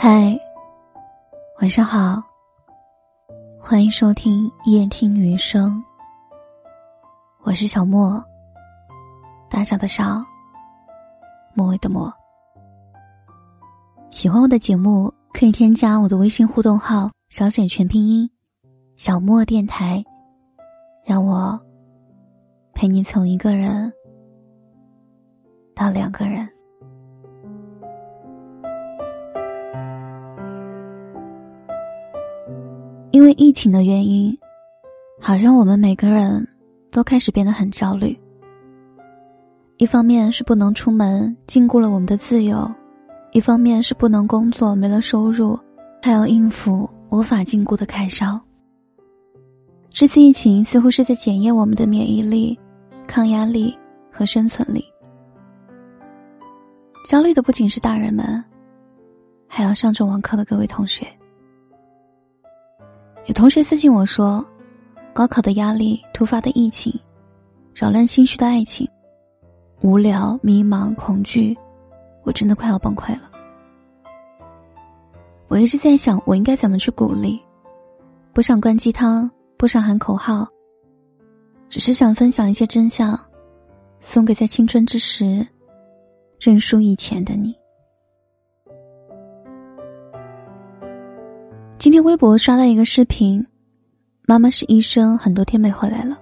嗨，晚上好，欢迎收听夜听余生。我是小莫，大小的少，末尾的末。喜欢我的节目，可以添加我的微信互动号，小写全拼音，小莫电台，让我陪你从一个人到两个人。因为疫情的原因，好像我们每个人都开始变得很焦虑。一方面是不能出门，禁锢了我们的自由；一方面是不能工作，没了收入，还要应付无法禁锢的开销。这次疫情似乎是在检验我们的免疫力、抗压力和生存力。焦虑的不仅是大人们，还有上着网课的各位同学。有同学私信我说：“高考的压力、突发的疫情、扰乱心绪的爱情、无聊、迷茫、恐惧，我真的快要崩溃了。”我一直在想，我应该怎么去鼓励？不想灌鸡汤，不想喊口号，只是想分享一些真相，送给在青春之时认输以前的你。今天微博刷到一个视频，妈妈是医生，很多天没回来了。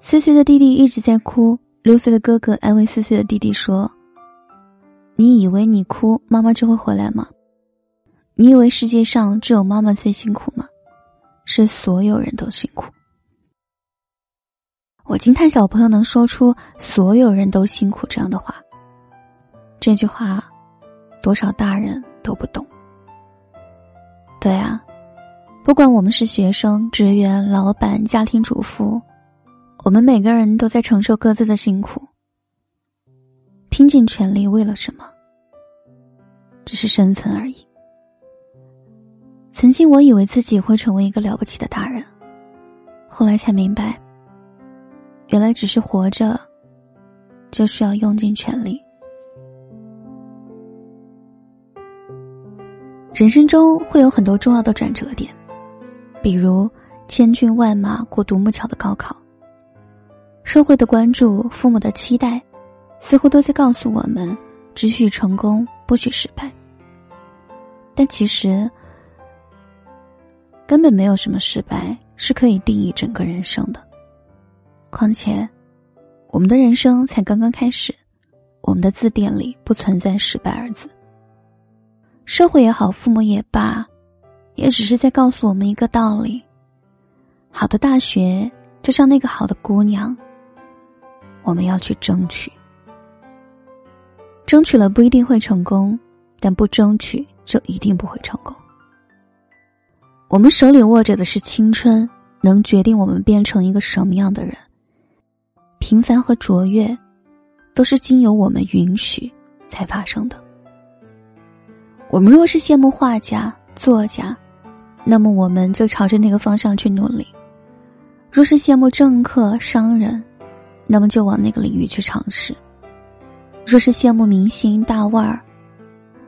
四岁的弟弟一直在哭，六岁的哥哥安慰四岁的弟弟说：“你以为你哭，妈妈就会回来吗？你以为世界上只有妈妈最辛苦吗？是所有人都辛苦。”我惊叹小朋友能说出“所有人都辛苦”这样的话。这句话，多少大人都不懂。对啊，不管我们是学生、职员、老板、家庭主妇，我们每个人都在承受各自的辛苦，拼尽全力为了什么？只是生存而已。曾经我以为自己会成为一个了不起的大人，后来才明白，原来只是活着，就需要用尽全力。人生中会有很多重要的转折点，比如千军万马过独木桥的高考。社会的关注、父母的期待，似乎都在告诉我们：只许成功，不许失败。但其实，根本没有什么失败是可以定义整个人生的。况且，我们的人生才刚刚开始，我们的字典里不存在失败二字。社会也好，父母也罢，也只是在告诉我们一个道理：好的大学就像那个好的姑娘，我们要去争取。争取了不一定会成功，但不争取就一定不会成功。我们手里握着的是青春，能决定我们变成一个什么样的人。平凡和卓越，都是经由我们允许才发生的。我们若是羡慕画家、作家，那么我们就朝着那个方向去努力；若是羡慕政客、商人，那么就往那个领域去尝试；若是羡慕明星、大腕儿，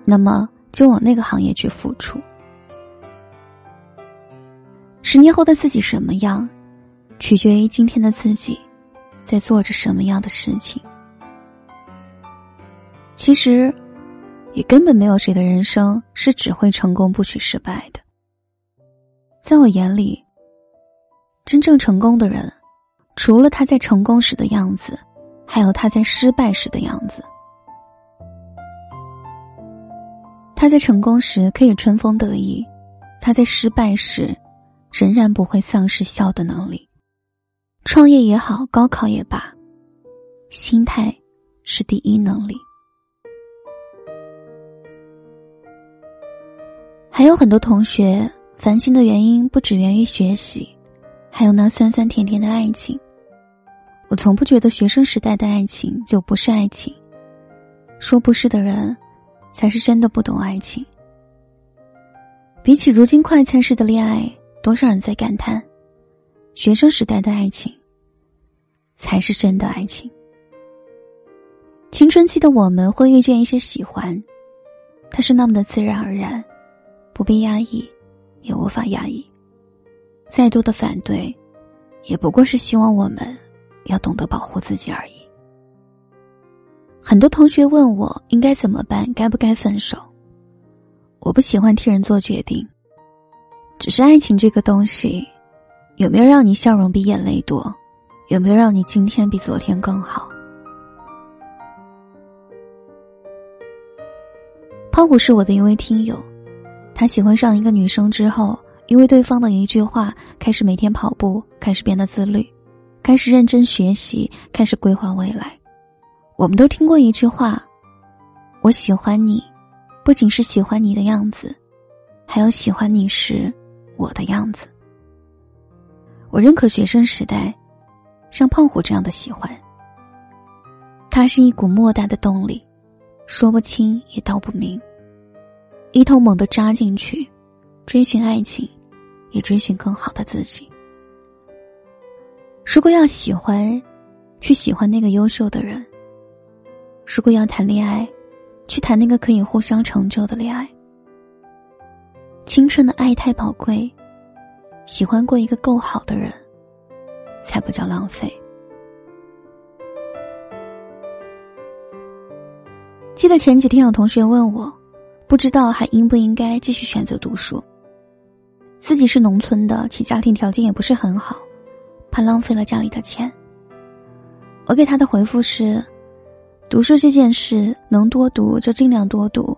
那么就往那个行业去付出。十年后的自己什么样，取决于今天的自己在做着什么样的事情。其实。也根本没有谁的人生是只会成功不许失败的。在我眼里，真正成功的人，除了他在成功时的样子，还有他在失败时的样子。他在成功时可以春风得意，他在失败时，仍然不会丧失笑的能力。创业也好，高考也罢，心态是第一能力。还有很多同学烦心的原因不只源于学习，还有那酸酸甜甜的爱情。我从不觉得学生时代的爱情就不是爱情，说不是的人，才是真的不懂爱情。比起如今快餐式的恋爱，多少人在感叹，学生时代的爱情，才是真的爱情。青春期的我们会遇见一些喜欢。它是那么的自然而然，不必压抑，也无法压抑。再多的反对，也不过是希望我们要懂得保护自己而已。很多同学问我应该怎么办，该不该分手？我不喜欢替人做决定，只是爱情这个东西，有没有让你笑容比眼泪多？有没有让你今天比昨天更好？胖虎是我的一位听友，他喜欢上一个女生之后，因为对方的一句话，开始每天跑步，开始变得自律，开始认真学习，开始规划未来。我们都听过一句话：“我喜欢你，不仅是喜欢你的样子，还有喜欢你时我的样子。”我认可学生时代像胖虎这样的喜欢，它是一股莫大的动力。说不清也道不明，一头猛地扎进去，追寻爱情，也追寻更好的自己。如果要喜欢，去喜欢那个优秀的人；如果要谈恋爱，去谈那个可以互相成就的恋爱。青春的爱太宝贵，喜欢过一个够好的人，才不叫浪费。记得前几天有同学问我，不知道还应不应该继续选择读书。自己是农村的，其家庭条件也不是很好，怕浪费了家里的钱。我给他的回复是：读书这件事，能多读就尽量多读，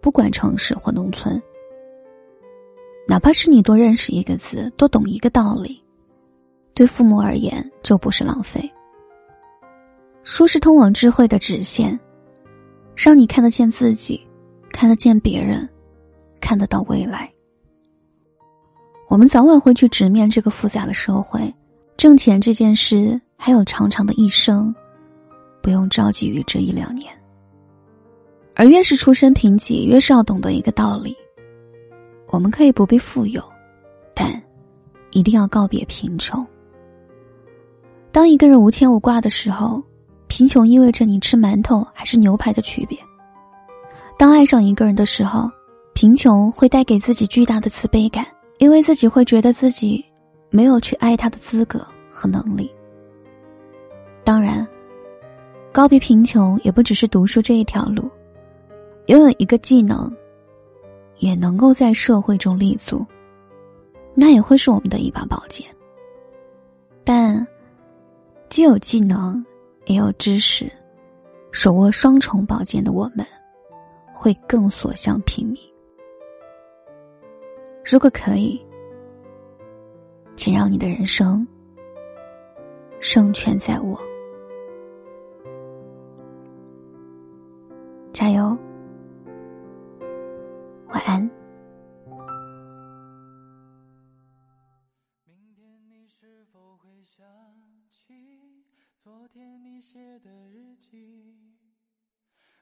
不管城市或农村。哪怕是你多认识一个字，多懂一个道理，对父母而言就不是浪费。书是通往智慧的直线。让你看得见自己，看得见别人，看得到未来。我们早晚会去直面这个复杂的社会，挣钱这件事还有长长的一生，不用着急于这一两年。而越是出身贫瘠，越是要懂得一个道理：我们可以不必富有，但一定要告别贫穷。当一个人无牵无挂的时候。贫穷意味着你吃馒头还是牛排的区别。当爱上一个人的时候，贫穷会带给自己巨大的自卑感，因为自己会觉得自己没有去爱他的资格和能力。当然，告别贫穷也不只是读书这一条路，拥有一个技能，也能够在社会中立足，那也会是我们的一把宝剑。但，既有技能。也有知识，手握双重宝剑的我们，会更所向披靡。如果可以，请让你的人生胜券在握。加油，晚安。昨天你写的日记，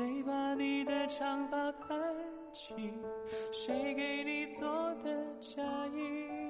谁把你的长发盘起？谁给你做的嫁衣？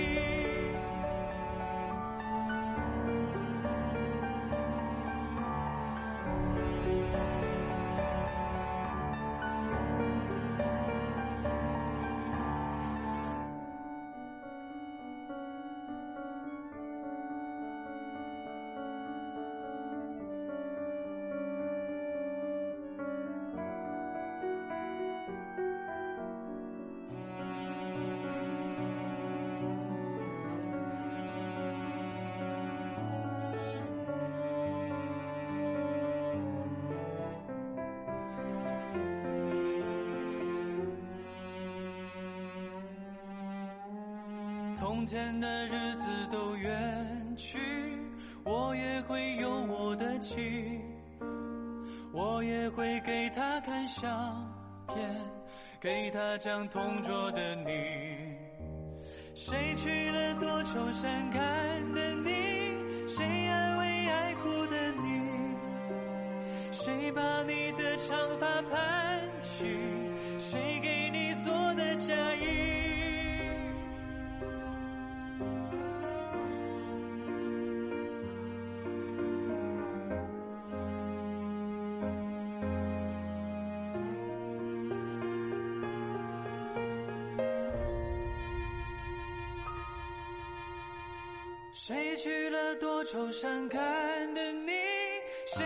从前的日子都远去，我也会有我的妻，我也会给他看相片，给他讲同桌的你。谁娶了多愁善感的你？谁安慰爱哭的你？谁把你的长发盘起？谁娶了多愁善感的你？谁